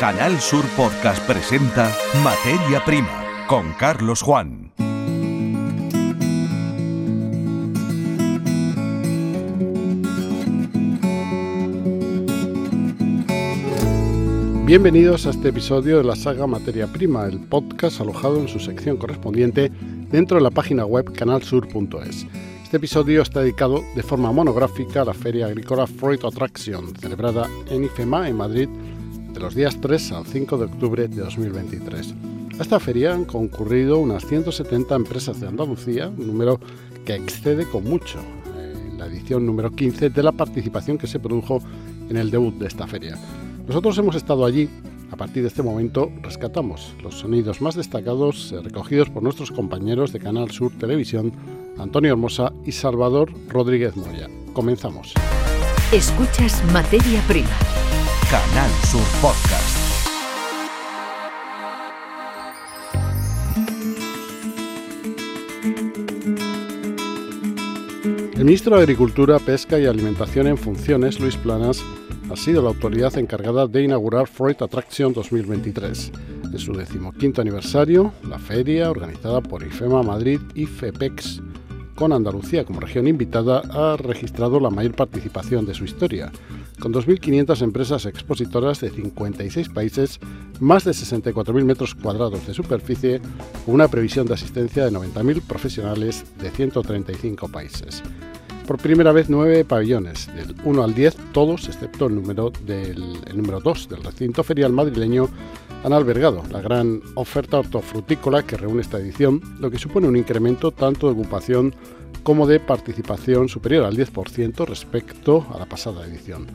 Canal Sur Podcast presenta Materia Prima con Carlos Juan. Bienvenidos a este episodio de la saga Materia Prima, el podcast alojado en su sección correspondiente dentro de la página web canalsur.es. Este episodio está dedicado de forma monográfica a la Feria Agrícola Freud Attraction, celebrada en IFEMA, en Madrid, de los días 3 al 5 de octubre de 2023. A esta feria han concurrido unas 170 empresas de Andalucía, un número que excede con mucho en la edición número 15 de la participación que se produjo en el debut de esta feria. Nosotros hemos estado allí. A partir de este momento rescatamos los sonidos más destacados eh, recogidos por nuestros compañeros de Canal Sur Televisión, Antonio Hermosa y Salvador Rodríguez Moya. Comenzamos. Escuchas Materia Prima. Canal Sur Podcast. El ministro de Agricultura, Pesca y Alimentación en funciones, Luis Planas, ha sido la autoridad encargada de inaugurar Freud Attraction 2023. En su decimoquinto aniversario, la feria, organizada por IFEMA Madrid y FEPEX, con Andalucía como región invitada, ha registrado la mayor participación de su historia, con 2.500 empresas expositoras de 56 países, más de 64.000 metros cuadrados de superficie, una previsión de asistencia de 90.000 profesionales de 135 países. Por primera vez nueve pabellones, del 1 al 10, todos, excepto el número, del, el número 2 del recinto ferial madrileño, han albergado la gran oferta hortofrutícola que reúne esta edición, lo que supone un incremento tanto de ocupación como de participación superior al 10% respecto a la pasada edición.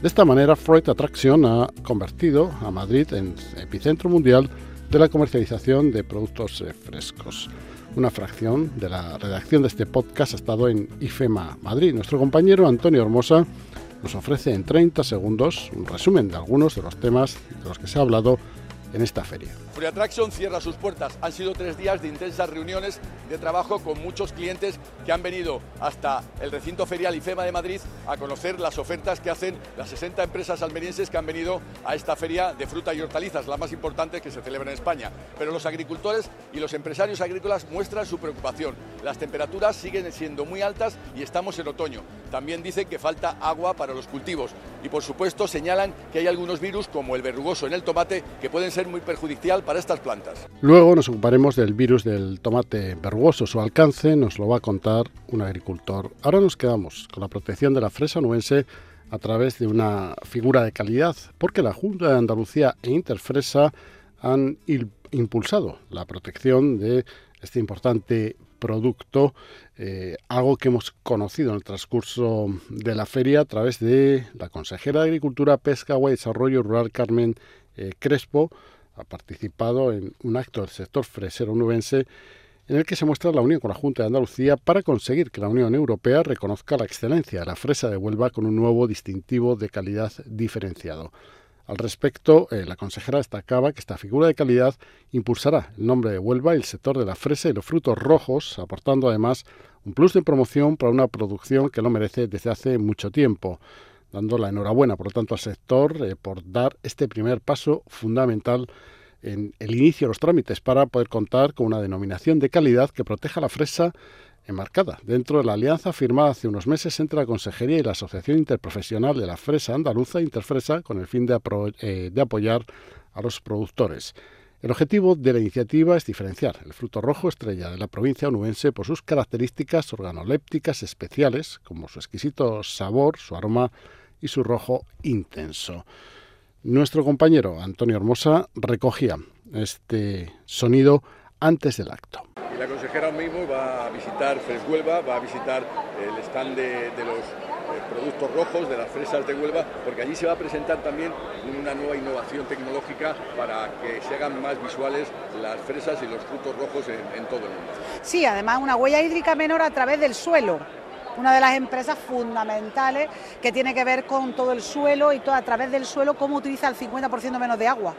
De esta manera, Freud Attraction ha convertido a Madrid en epicentro mundial de la comercialización de productos eh, frescos. Una fracción de la redacción de este podcast ha estado en IFEMA Madrid. Nuestro compañero Antonio Hermosa nos ofrece en 30 segundos un resumen de algunos de los temas de los que se ha hablado en esta feria. Free Attraction cierra sus puertas. Han sido tres días de intensas reuniones de trabajo con muchos clientes que han venido hasta el recinto ferial IFEMA de Madrid a conocer las ofertas que hacen las 60 empresas almerienses que han venido a esta feria de fruta y hortalizas, la más importante que se celebra en España. Pero los agricultores y los empresarios agrícolas muestran su preocupación. Las temperaturas siguen siendo muy altas y estamos en otoño. También dicen que falta agua para los cultivos y por supuesto señalan que hay algunos virus como el verrugoso en el tomate que pueden ser muy perjudicial para estas plantas. Luego nos ocuparemos del virus del tomate verrugoso. Su alcance nos lo va a contar un agricultor. Ahora nos quedamos con la protección de la fresa nuense a través de una figura de calidad, porque la Junta de Andalucía e Interfresa han impulsado la protección de este importante producto, eh, algo que hemos conocido en el transcurso de la feria a través de la consejera de Agricultura, Pesca, Agua y Desarrollo Rural, Carmen eh, Crespo, ha participado en un acto del sector fresero nubense en el que se muestra la unión con la Junta de Andalucía para conseguir que la Unión Europea reconozca la excelencia de la fresa de Huelva con un nuevo distintivo de calidad diferenciado. Al respecto, eh, la consejera destacaba que esta figura de calidad impulsará el nombre de Huelva y el sector de la fresa y los frutos rojos, aportando además un plus de promoción para una producción que lo merece desde hace mucho tiempo dando la enhorabuena, por lo tanto, al sector eh, por dar este primer paso fundamental en el inicio de los trámites para poder contar con una denominación de calidad que proteja la fresa enmarcada dentro de la alianza firmada hace unos meses entre la Consejería y la Asociación Interprofesional de la Fresa Andaluza, Interfresa, con el fin de, eh, apoyar a los productores. El objetivo de la iniciativa es diferenciar el fruto rojo estrella de la provincia onubense por sus características organolépticas especiales, como su exquisito sabor, su aroma y su rojo intenso. Nuestro compañero Antonio Hermosa recogía este sonido antes del acto. la consejera mismo va a visitar Freshuelva, va a visitar el stand de, los eh, productos rojos, de las fresas de Huelva, porque allí se va a presentar también una nueva innovación tecnológica para que se hagan más visuales las fresas y los frutos rojos en, en todo el mundo. Sí, además una huella hídrica menor a través del suelo una de las empresas fundamentales que tiene que ver con todo el suelo y todo a través del suelo cómo utiliza el 50% menos de agua.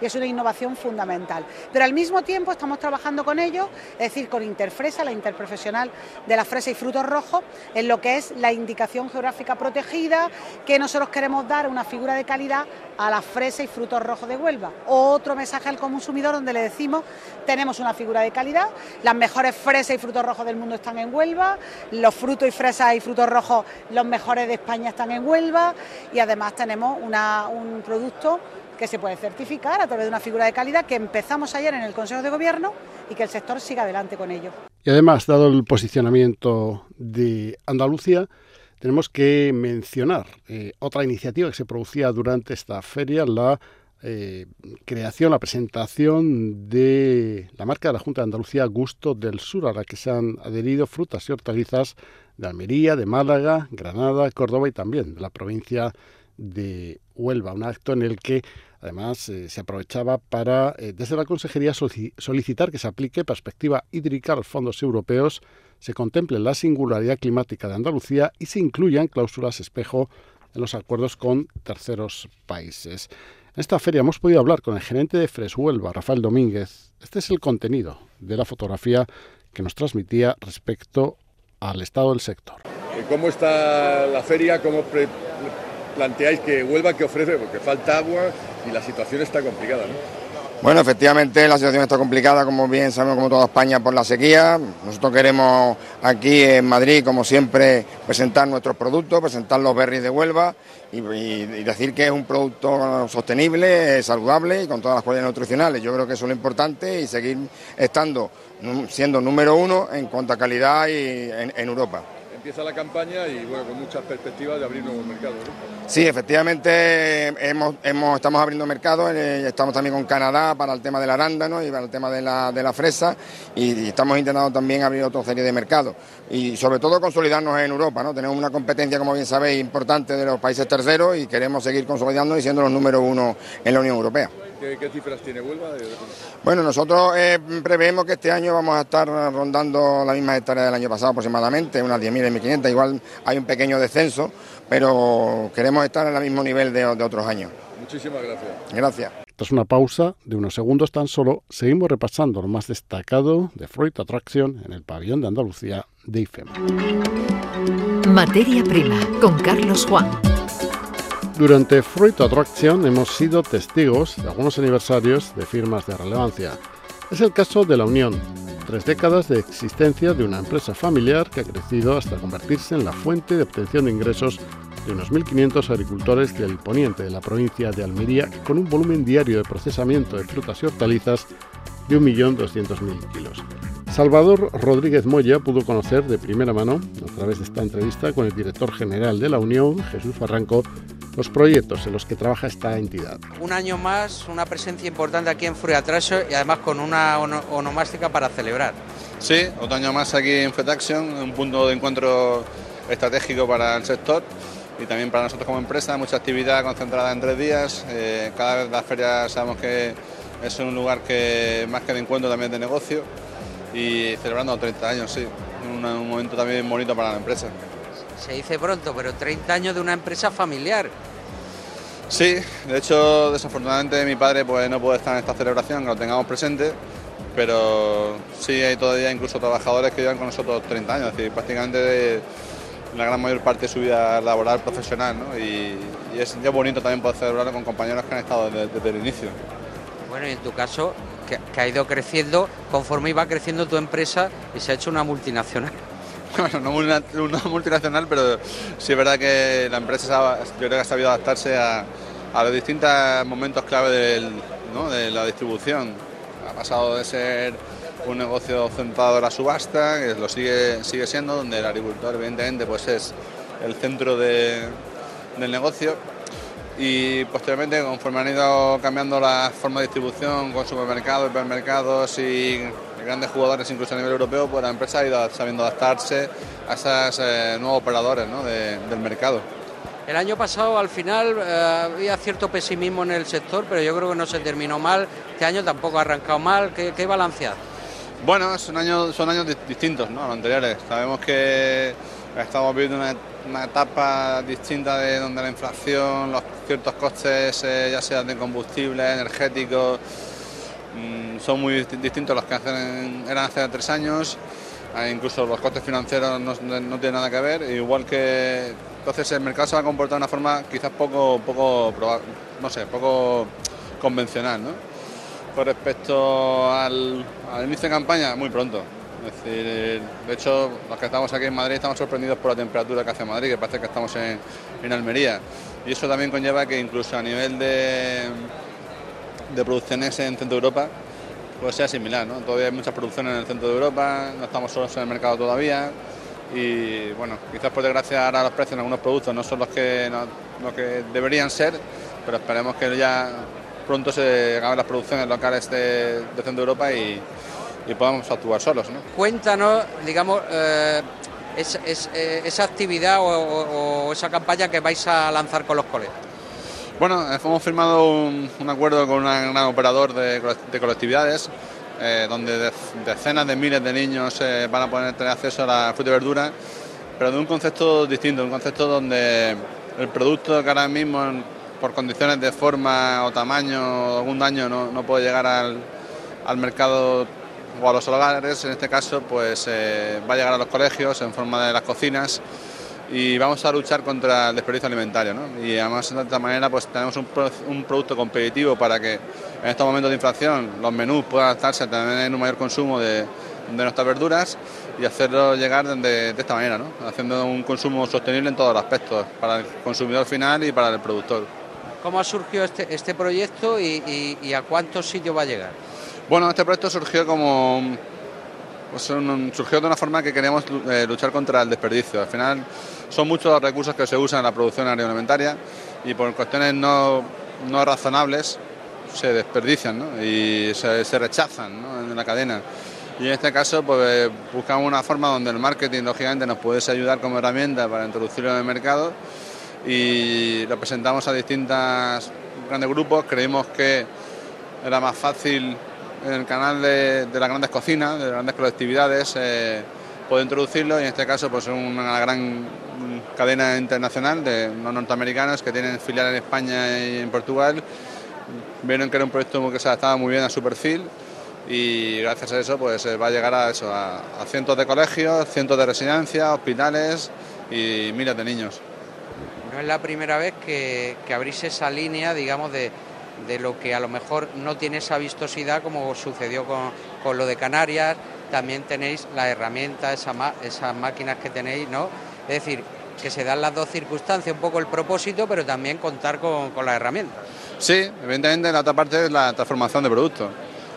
Y es una innovación fundamental. Pero al mismo tiempo estamos trabajando con ellos, es decir, con Interfresa, la interprofesional de la fresa y frutos rojos, en lo que es la indicación geográfica protegida, que nosotros queremos dar una figura de calidad a la fresa y frutos rojos de Huelva. Otro mensaje al consumidor donde le decimos, tenemos una figura de calidad, las mejores fresas y frutos rojos del mundo están en Huelva, los frutos y fresas y frutos rojos los mejores de España están en Huelva y además tenemos un producto que se puede certificar a través de una figura de calidad que empezamos ayer en el Consejo de Gobierno y que el sector siga adelante con ello. Y además, dado el posicionamiento de Andalucía, tenemos que mencionar eh, otra iniciativa que se producía durante esta feria, la eh, creación, la presentación de la marca de la Junta de Andalucía Gusto del Sur, a la que se han adherido frutas y hortalizas de Almería, de Málaga, Granada, Córdoba y también de la provincia de Huelva, un acto en el que además eh, se aprovechaba para desde la Consejería solicitar que se aplique perspectiva hídrica a los fondos europeos se contemple la singularidad climática de Andalucía y se incluyan cláusulas espejo en los acuerdos con terceros países. En esta feria hemos podido hablar con el gerente de Freshuelva, Rafael Domínguez. Este es el contenido de la fotografía que nos transmitía respecto al estado del sector. ¿Cómo está la feria? ¿Cómo planteáis que Huelva que ofrece? Porque falta agua y la situación está complicada. ¿no? Bueno, efectivamente la situación está complicada, como bien sabemos, como toda España, por la sequía. Nosotros queremos aquí en Madrid, como siempre, presentar nuestros productos, presentar los berries de Huelva y, decir que es un producto sostenible, saludable y con todas las cualidades nutricionales. Yo creo que eso es lo importante y seguir estando, siendo número uno en cuanto a calidad y en Europa empieza la campaña y bueno, con muchas perspectivas de abrir nuevos mercados. Sí, efectivamente hemos, estamos abriendo mercados, eh, estamos también con Canadá para el tema del arándano y para el tema de la, de la fresa y, estamos intentando también abrir otra serie de mercados y sobre todo consolidarnos en Europa. ¿no? Tenemos una competencia, como bien sabéis, importante de los países terceros y queremos seguir consolidando y siendo los número uno en la Unión Europea. ¿Qué, cifras tiene Huelva? Bueno, nosotros eh, preveemos que este año vamos a estar rondando la misma hectárea del año pasado aproximadamente, unas 10.000, 1.500. Igual hay un pequeño descenso, pero queremos estar en el mismo nivel de, otros años. Muchísimas gracias. Gracias. Tras una pausa de unos segundos tan solo, seguimos repasando lo más destacado de Freud Attraction en el pabellón de Andalucía de IFEM. Materia prima con Carlos Juan. Durante Freud Attraction hemos sido testigos de algunos aniversarios de firmas de relevancia. Es el caso de La Unión, tres décadas de existencia de una empresa familiar que ha crecido hasta convertirse en la fuente de obtención de ingresos de unos 1.500 agricultores del poniente de la provincia de Almería, con un volumen diario de procesamiento de frutas y hortalizas de 1.200.000 kilos. Salvador Rodríguez Moya pudo conocer de primera mano, a través de esta entrevista con el director general de la Unión, Jesús Barranco, los proyectos en los que trabaja esta entidad. Un año más, una presencia importante aquí en Fruitraso y además con una onomástica para celebrar. Sí, otro año más aquí en Action, un punto de encuentro estratégico para el sector y también para nosotros como empresa, mucha actividad concentrada en tres días. Eh, cada vez la feria sabemos que es un lugar que más que de encuentro también de negocio y celebrando 30 años, sí, un momento también bonito para la empresa se dice pronto, pero 30 años de una empresa familiar. Sí, de hecho, desafortunadamente mi padre pues, no puede estar en esta celebración, que lo tengamos presente, pero sí hay todavía incluso trabajadores que llevan con nosotros 30 años, es decir, prácticamente la gran mayor parte de su vida laboral, profesional, ¿no? y, es ya bonito también poder celebrarlo con compañeros que han estado desde, el inicio. Bueno, y en tu caso, que ha ido creciendo conforme iba creciendo tu empresa y se ha hecho una multinacional. bueno, no una, multinacional, pero sí es verdad que la empresa yo creo que ha sabido adaptarse a, los distintos momentos clave de la distribución. Ha pasado de ser un negocio centrado en la subasta, que lo sigue, sigue siendo, donde el agricultor evidentemente pues es el centro del negocio. Y posteriormente, conforme han ido cambiando la forma de distribución con supermercados, hipermercados y grandes jugadores incluso a nivel europeo, pues la empresa ha ido sabiendo adaptarse a esos eh, nuevos operadores del mercado. El año pasado al final eh, había cierto pesimismo en el sector, pero yo creo que no se terminó mal. Este año tampoco ha arrancado mal. ¿Qué, qué balanceado? Bueno, son años, son años distintos ¿no? a los anteriores. Sabemos que estamos viviendo una, una etapa distinta de donde la inflación, los ciertos costes, eh, ya sean de combustible, energéticos, mm, son muy distintos a los que eran hace tres años. Ah, incluso los costes financieros no, tienen nada que ver, igual que entonces el mercado se va a comportar de una forma quizás poco, poco, no sé, poco convencional. ¿no? Con respecto al inicio de campaña, muy pronto. Es decir, de hecho, los que estamos aquí en Madrid estamos sorprendidos por la temperatura que hace Madrid, que parece que estamos en, en Almería. Y eso también conlleva que incluso a nivel de, de producciones en Centro Europa, pues sea similar. ¿no? Todavía hay muchas producciones en el centro de Europa, no estamos solos en el mercado todavía. Y bueno, quizás por desgracia ahora los precios en algunos productos no son los que, no, que deberían ser, pero esperemos que ya pronto se acaben las producciones locales de, de Centro Europa y, y podamos actuar solos. ¿no? Cuéntanos, digamos, eh, es, es, eh, esa actividad o, o, o, esa campaña que vais a lanzar con los colegios. Bueno, hemos firmado un, un acuerdo con un gran operador de, de colectividades, eh, donde de, decenas de miles de niños eh, van a poder tener acceso a la fruta y verdura, pero de un concepto distinto, un concepto donde el producto que ahora mismo, por condiciones de forma o tamaño o algún daño, no, no puede llegar al, al mercado o a los hogares, en este caso, pues eh, va a llegar a los colegios en forma de las cocinas y vamos a luchar contra el desperdicio alimentario. ¿no? Y además de esta manera pues tenemos un, producto competitivo para que en estos momentos de inflación los menús puedan adaptarse a tener un mayor consumo de, nuestras verduras y hacerlo llegar de, esta manera, ¿no? haciendo un consumo sostenible en todos los aspectos, para el consumidor final y para el productor. ¿Cómo ha surgido este, este proyecto y a cuántos sitios va a llegar? Bueno, este proyecto surgió como pues surgió de una forma que queríamos eh, luchar contra el desperdicio. Al final son muchos los recursos que se usan en la producción agroalimentaria y por cuestiones no, no razonables se desperdician y se, rechazan en la cadena. Y en este caso pues, buscamos una forma donde el marketing lógicamente nos pudiese ayudar como herramienta para introducirlo en el mercado y lo presentamos a distintos grandes grupos. Creímos que era más fácil en el canal de, de las grandes cocinas, de las grandes colectividades, eh, puedo introducirlo y en este caso pues una gran cadena internacional de no norteamericanos que tienen filial en España y en Portugal. Vieron que era un proyecto que se adaptaba muy bien a su perfil y gracias a eso pues va a llegar a eso, a, a cientos de colegios, cientos de residencias, hospitales y miles de niños. No es la primera vez que, que abrís esa línea, digamos, de, de lo que a lo mejor no tiene esa vistosidad como sucedió con, con lo de Canarias, también tenéis la herramienta, esa, esas máquinas que tenéis, ¿no? Es decir, que se dan las dos circunstancias, un poco el propósito, pero también contar con, con las herramientas. Sí, evidentemente la otra parte es la transformación de producto.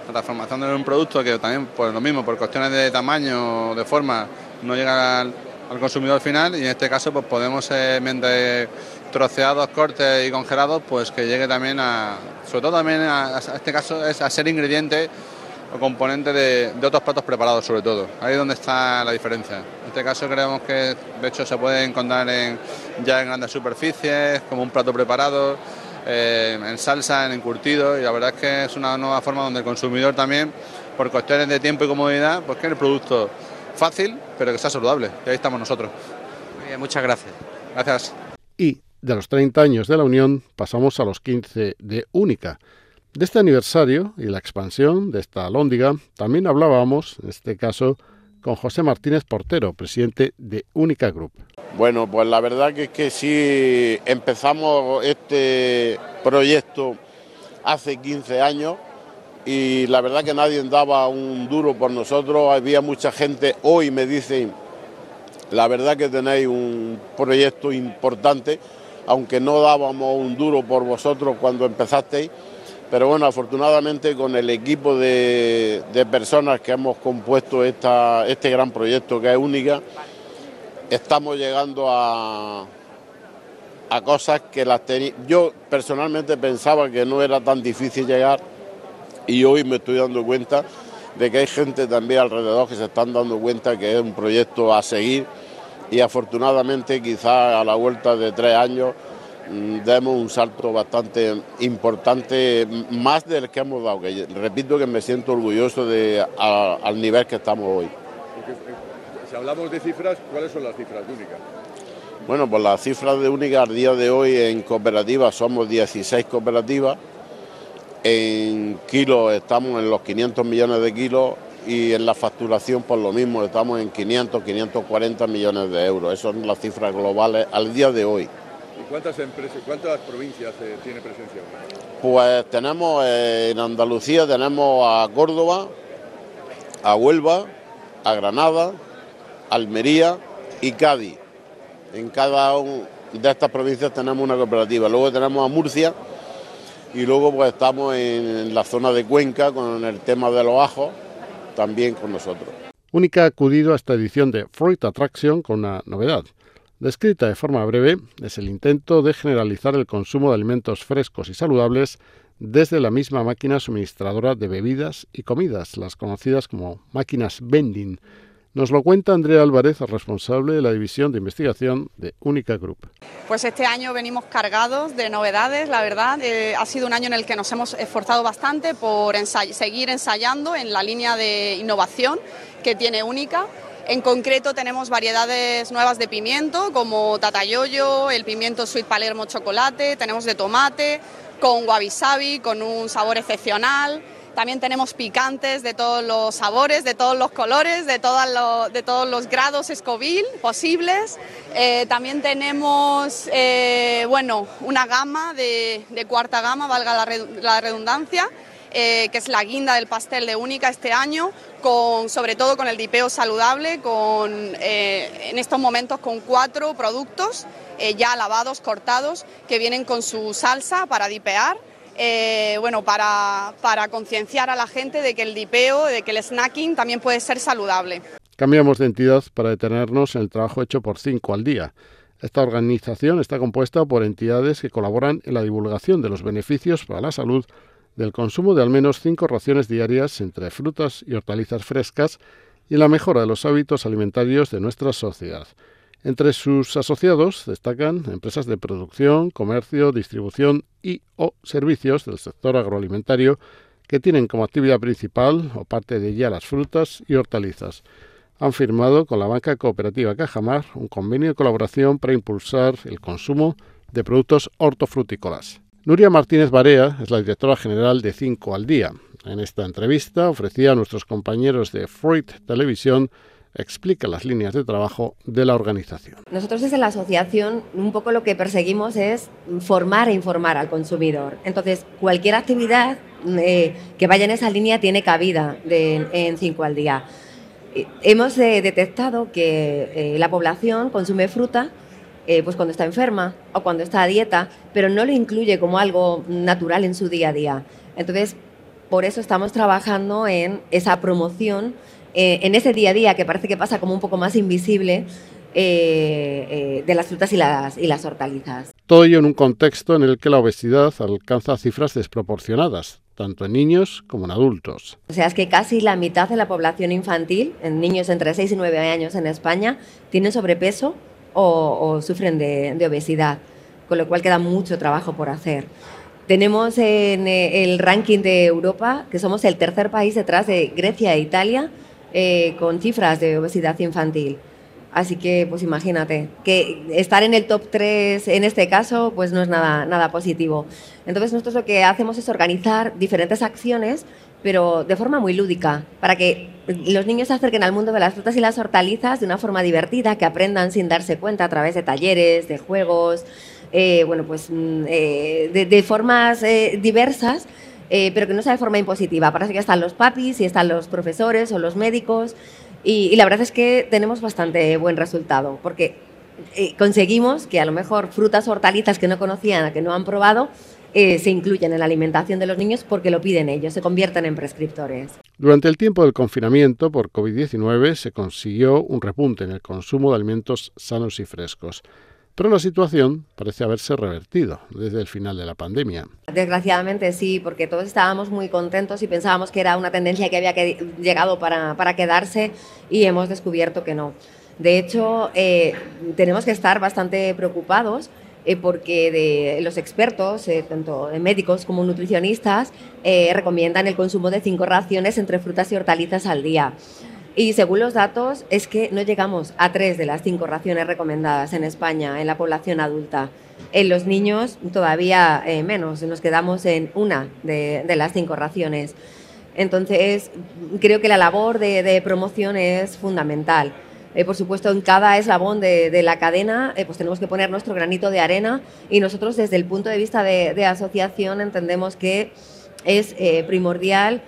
La transformación de un producto que también, pues lo mismo, por cuestiones de tamaño de forma, no llega al, al, consumidor final y en este caso pues podemos, eh, troceados, cortes y congelados, pues que llegue también a, sobre todo también a, a este caso es a ser ingrediente o componente de, de, otros platos preparados sobre todo. Ahí es donde está la diferencia. En este caso creemos que de hecho se puede encontrar en, ya en grandes superficies, como un plato preparado, eh, en salsa, en encurtido, y la verdad es que es una nueva forma donde el consumidor también, por cuestiones de tiempo y comodidad, pues quiere el producto fácil, pero que sea saludable. Y ahí estamos nosotros. Muy bien, muchas gracias. Gracias. Y de los 30 años de la Unión pasamos a los 15 de Única. De este aniversario y la expansión de esta lóndiga también hablábamos, en este caso, con José Martínez Portero, presidente de Única Group. Bueno, pues la verdad que es que sí empezamos este proyecto hace 15 años y la verdad que nadie daba un duro por nosotros, había mucha gente, hoy me dicen, la verdad que tenéis un proyecto importante, aunque no dábamos un duro por vosotros cuando empezasteis, pero bueno, afortunadamente con el equipo de, personas que hemos compuesto este gran proyecto que es única, estamos llegando a, a cosas que las tenía. Yo personalmente pensaba que no era tan difícil llegar y hoy me estoy dando cuenta de que hay gente también alrededor que se están dando cuenta que es un proyecto a seguir y afortunadamente quizás a la vuelta de tres años demos un salto bastante importante, más del que hemos dado, que repito que me siento orgulloso de a, al nivel que estamos hoy. Si hablamos de cifras, ¿cuáles son las cifras únicas? Bueno, pues las cifras de única al día de hoy en cooperativas somos 16 cooperativas. En kilos estamos en los 500 millones de kilos y en la facturación por lo mismo estamos en 500, 540 millones de euros. Esas son las cifras globales al día de hoy. ¿Y cuántas empresas, cuántas provincias eh, tiene presencia? Pues tenemos eh, en Andalucía tenemos a Córdoba, a Huelva, a Granada, Almería y Cádiz. En cada una de estas provincias tenemos una cooperativa. Luego tenemos a Murcia y luego pues estamos en la zona de Cuenca con el tema de los ajos, también con nosotros. Única ha acudido a esta edición de Fruit Attraction con una novedad. Descrita de forma breve, es el intento de generalizar el consumo de alimentos frescos y saludables desde la misma máquina suministradora de bebidas y comidas, las conocidas como máquinas vending, nos lo cuenta Andrea Álvarez, responsable de la división de investigación de Única Group. Pues este año venimos cargados de novedades, la verdad. Eh, ha sido un año en el que nos hemos esforzado bastante por seguir ensayando en la línea de innovación que tiene Única. En concreto tenemos variedades nuevas de pimiento como tatayoyo, el pimiento sweet palermo chocolate, tenemos de tomate, con wabi con un sabor excepcional. También tenemos picantes de todos los sabores, de todos los colores, de, todos los grados Scoville posibles. Eh, también tenemos eh, bueno, una gama de, cuarta gama, valga la, redundancia, eh, que es la guinda del pastel de Única este año, con, sobre todo con el dipeo saludable, con, en estos momentos con cuatro productos ya lavados, cortados, que vienen con su salsa para dipear eh, bueno, para, concienciar a la gente de que el dipeo, de que el snacking también puede ser saludable. Cambiamos de entidad para detenernos en el trabajo hecho por cinco al día. Esta organización está compuesta por entidades que colaboran en la divulgación de los beneficios para la salud del consumo de al menos cinco raciones diarias entre frutas y hortalizas frescas y la mejora de los hábitos alimentarios de nuestra sociedad. Entre sus asociados destacan empresas de producción, comercio, distribución y o servicios del sector agroalimentario que tienen como actividad principal o parte de ella las frutas y hortalizas. Han firmado con la banca cooperativa Cajamar un convenio de colaboración para impulsar el consumo de productos hortofrutícolas. Nuria Martínez Barea es la directora general de Cinco al Día. En esta entrevista ofrecía a nuestros compañeros de Fruit Televisión explica las líneas de trabajo de la organización. Nosotros desde la asociación un poco lo que perseguimos es formar e informar al consumidor. Entonces, cualquier actividad eh, que vaya en esa línea tiene cabida en 5 al día. Eh, hemos eh, detectado que la población consume fruta pues cuando está enferma o cuando está a dieta, pero no lo incluye como algo natural en su día a día. Entonces, por eso estamos trabajando en esa promoción eh, en ese día a día que parece que pasa como un poco más invisible eh, eh, de las frutas y las, y las hortalizas. Todo ello en un contexto en el que la obesidad alcanza cifras desproporcionadas, tanto en niños como en adultos. O sea, es que casi la mitad de la población infantil, en niños entre 6 y 9 años en España, tienen sobrepeso o, sufren de, de, obesidad, con lo cual queda mucho trabajo por hacer. Tenemos en el ranking de Europa que somos el tercer país detrás de Grecia e Italia eh, con cifras de obesidad infantil. Así que, pues imagínate, que estar en el top 3 en este caso, pues no es nada, nada positivo. Entonces, nosotros lo que hacemos es organizar diferentes acciones, pero de forma muy lúdica, para que los niños se acerquen al mundo de las frutas y las hortalizas de una forma divertida, que aprendan sin darse cuenta a través de talleres, de juegos, eh, bueno, pues mm, eh, de, de, formas diversas eh, pero que no sea de forma impositiva. Parece que están los papis y están los profesores o los médicos y, la verdad es que tenemos bastante buen resultado porque eh, conseguimos que a lo mejor frutas o hortalizas que no conocían, que no han probado, eh, se incluyan en la alimentación de los niños porque lo piden ellos, se convierten en prescriptores. Durante el tiempo del confinamiento por COVID-19 se consiguió un repunte en el consumo de alimentos sanos y frescos. Pero la situación parece haberse revertido desde el final de la pandemia. Desgraciadamente sí, porque todos estábamos muy contentos y pensábamos que era una tendencia que había llegado para, quedarse y hemos descubierto que no. De hecho, eh, tenemos que estar bastante preocupados eh, porque los expertos, eh, tanto médicos como nutricionistas, recomiendan el consumo de cinco raciones entre frutas y hortalizas al día. Y según los datos, es que no llegamos a tres de las cinco raciones recomendadas en España en la población adulta. En los niños todavía eh, menos, nos quedamos en una de, las cinco raciones. Entonces, creo que la labor de, promoción es fundamental. Eh, por supuesto, en cada eslabón de, la cadena eh, pues tenemos que poner nuestro granito de arena y nosotros desde el punto de vista de, asociación entendemos que es primordial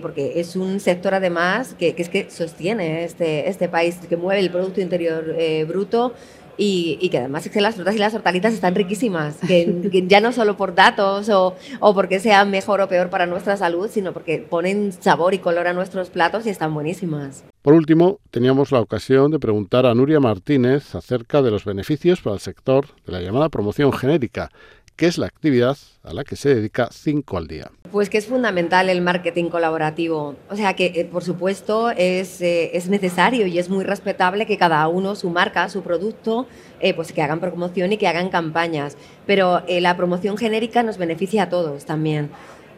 porque es un sector además que, es que sostiene este, este país, que mueve el Producto Interior Bruto y, que además es que las frutas y las hortalizas están riquísimas, que, ya no solo por datos o, o, porque sean mejor o peor para nuestra salud, sino porque ponen sabor y color a nuestros platos y están buenísimas. Por último, teníamos la ocasión de preguntar a Nuria Martínez acerca de los beneficios para el sector de la llamada promoción genérica, que es la actividad a la que se dedica cinco al día. Pues que es fundamental el marketing colaborativo. O sea que, eh, por supuesto, es, eh, es, necesario y es muy respetable que cada uno, su marca, su producto, eh, pues que hagan promoción y que hagan campañas. Pero la promoción genérica nos beneficia a todos también.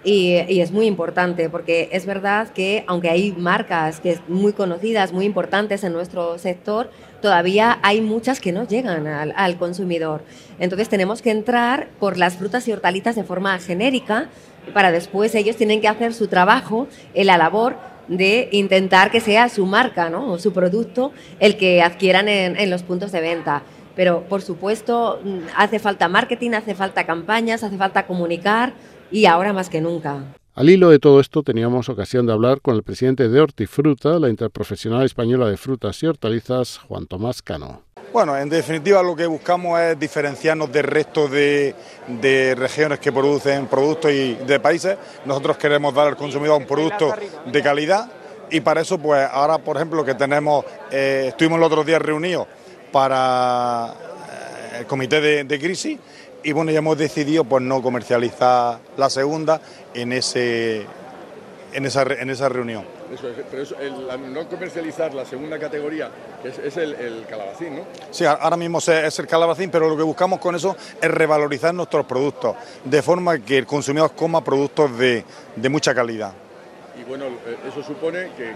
Y, y, es muy importante porque es verdad que aunque hay marcas que muy conocidas, muy importantes en nuestro sector, todavía hay muchas que no llegan al, consumidor. Entonces tenemos que entrar por las frutas y hortalizas de forma genérica para después ellos tienen que hacer su trabajo en la labor de intentar que sea su marca ¿no? o su producto el que adquieran en, en los puntos de venta. Pero, por supuesto, mm, hace falta marketing, hace falta campañas, hace falta comunicar y ahora más que nunca. Al hilo de todo esto teníamos ocasión de hablar con el presidente de Hortifruta, la Interprofesional Española de Frutas y Hortalizas, Juan Tomás Cano. Bueno, en definitiva lo que buscamos es diferenciarnos del resto de, regiones que producen productos y de países. Nosotros queremos dar al consumidor un producto de calidad y para eso, pues ahora, por ejemplo, que tenemos, eh, estuvimos los otros días reunidos para eh, el comité de crisis y bueno, ya hemos decidido pues no comercializar la segunda en ese en esa, en esa reunión. Eso pero eso, el, no comercializar la segunda categoría, es, el, calabacín, ¿no? Sí, ahora mismo es el calabacín, pero lo que buscamos con eso es revalorizar nuestros productos, de forma que el consumidor coma productos de, de mucha calidad y bueno, eh, eso supone que,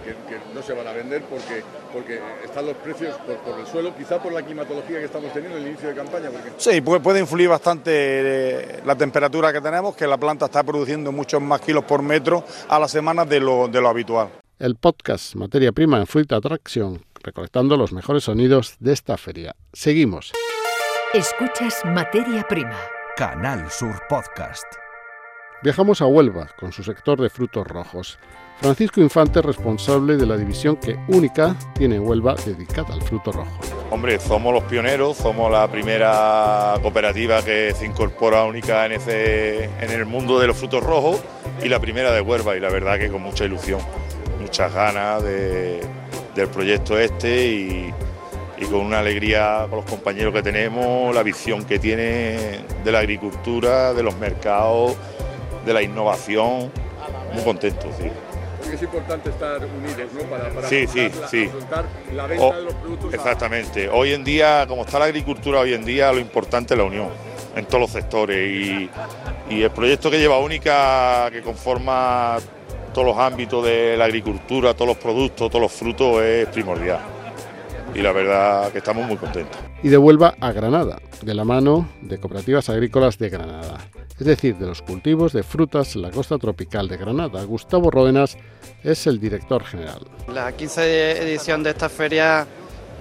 no se van a vender porque, porque están los precios por, el suelo, quizá por la climatología que estamos teniendo en el inicio de campaña. Sí, puede, puede influir bastante eh, la temperatura que tenemos, que la planta está produciendo muchos más kilos por metro a la semana de lo, de lo habitual. El podcast Materia Prima en Fruit Attraction, recolectando los mejores sonidos de esta feria. Seguimos. Escuchas Materia Prima. Canal Sur Podcast. Viajamos a Huelva con su sector de frutos rojos. Francisco Infante, responsable de la división que única tiene Huelva dedicada al fruto rojo. Hombre, somos los pioneros, somos la primera cooperativa que se incorpora única en, en el mundo de los frutos rojos y la primera de Huelva y la verdad que con mucha ilusión, muchas ganas del proyecto este y con una alegría con los compañeros que tenemos, la visión que tiene de la agricultura, de los mercados de la innovación, muy contento, sí. es importante estar unidos, ¿no? Para, para sí, sí, sí. la venta de los productos. Exactamente. Hoy en día, como está la agricultura hoy en día, lo importante es la unión en todos los sectores y, y el proyecto que lleva Única, que conforma todos los ámbitos de la agricultura, todos los productos, todos los frutos, es primordial. Y la verdad que estamos muy contentos. Y de Huelva a Granada, de la mano de Cooperativas Agrícolas de Granada es decir, de los cultivos de frutas en la costa tropical de Granada. Gustavo Rodenas es el director general. La 15 edición de esta feria,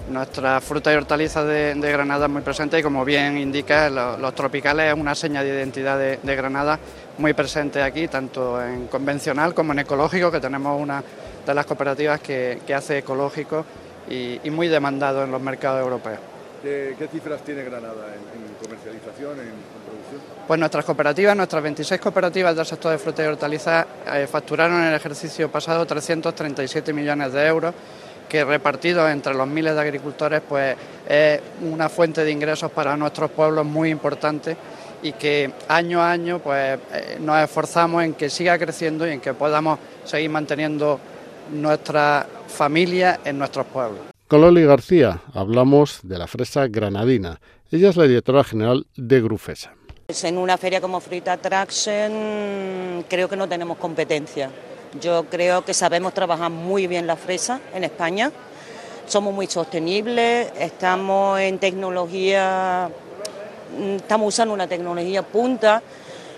nuestra fruta y hortalizas de, Granada muy presente y como bien indica, los, tropicales es una seña de identidad de, Granada muy presente aquí, tanto en convencional como en ecológico, que tenemos una de las cooperativas que, hace ecológico y, muy demandado en los mercados europeos. ¿Qué, cifras tiene Granada en, comercialización, en, pues nuestras cooperativas, nuestras 26 cooperativas del sector de frutas y hortalizas eh, facturaron en el ejercicio pasado 337 millones de euros que repartidos entre los miles de agricultores pues es una fuente de ingresos para nuestros pueblos muy importante y que año a año pues eh, nos esforzamos en que siga creciendo y en que podamos seguir manteniendo nuestra familia en nuestros pueblos. Con Loli García hablamos de la fresa granadina. Ella es la directora general de Grufesa. En una feria como Fruit Attraction creo que no tenemos competencia. Yo creo que sabemos trabajar muy bien la fresa en España. Somos muy sostenibles, estamos en tecnología, mm, estamos usando una tecnología punta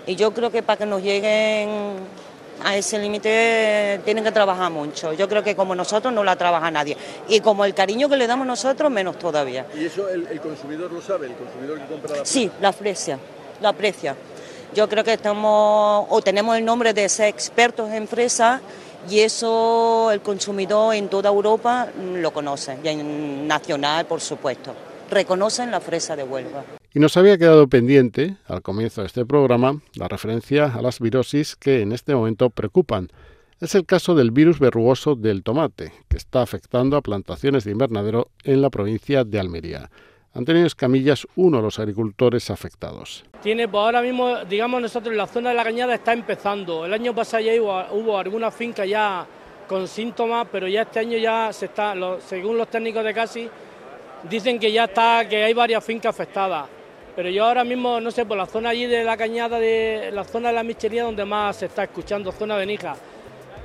y yo creo que para que nos lleguen a ese límite tienen que trabajar mucho. Yo creo que como nosotros no la trabaja nadie. Y como el cariño que le damos nosotros, menos todavía. ¿Y eso el, consumidor lo sabe? ¿El consumidor que compra la? Sí, la aprecia, la aprecia. Yo creo que estamos, o tenemos el nombre de ser expertos en fresa y eso el consumidor en toda Europa lo conoce, y en nacional, por supuesto. Reconocen la fresa de Huelva. Y nos había quedado pendiente, al comienzo de este programa, la referencia a las virosis que en este momento preocupan. Es el caso del virus verrugoso del tomate, que está afectando a plantaciones de invernadero en la provincia de Almería. Antonio Escamilla es uno de los agricultores afectados. Tiene, pues ahora mismo, digamos nosotros, la zona de la cañada está empezando. El año pasado ya hubo, hubo algunas fincas ya con síntomas, pero ya este año ya se está, según los técnicos de casi, dicen que ya está, que hay varias fincas afectadas. Pero yo ahora mismo, no sé, por la zona allí de la cañada, de la zona de la michería donde más se está escuchando, zona de Nija.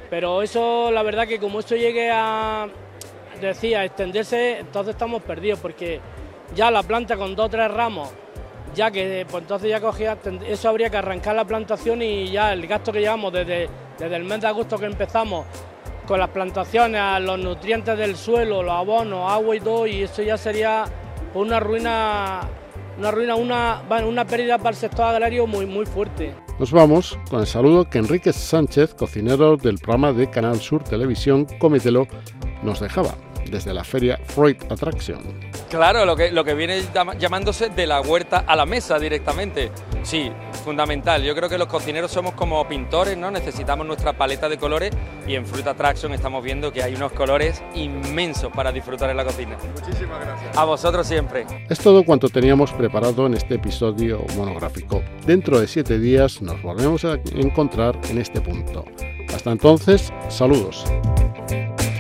Pero eso, la verdad que como eso llegue a, decía, extenderse, entonces estamos perdidos, porque ya la planta con dos o tres ramos, ya que pues entonces ya cogía, eso habría que arrancar la plantación y ya el gasto que llevamos desde, desde el mes de agosto que empezamos con las plantaciones, los nutrientes del suelo, los abonos, agua y todo, y eso ya sería una ruina una ruina, una, una pérdida para el sector agrario muy, muy fuerte. Nos vamos con el saludo que Enrique Sánchez, cocinero del programa de Canal Sur Televisión Comételo, nos dejaba desde la feria Freud Attraction. Claro, lo que, lo que viene llamándose de la huerta a la mesa directamente. Sí, fundamental. Yo creo que los cocineros somos como pintores, ¿no? Necesitamos nuestra paleta de colores y en Fruit Attraction estamos viendo que hay unos colores inmensos para disfrutar en la cocina. Muchísimas gracias. A vosotros siempre. Es todo cuanto teníamos preparado en este episodio monográfico. Dentro de siete días nos volvemos a encontrar en este punto. Hasta entonces, saludos.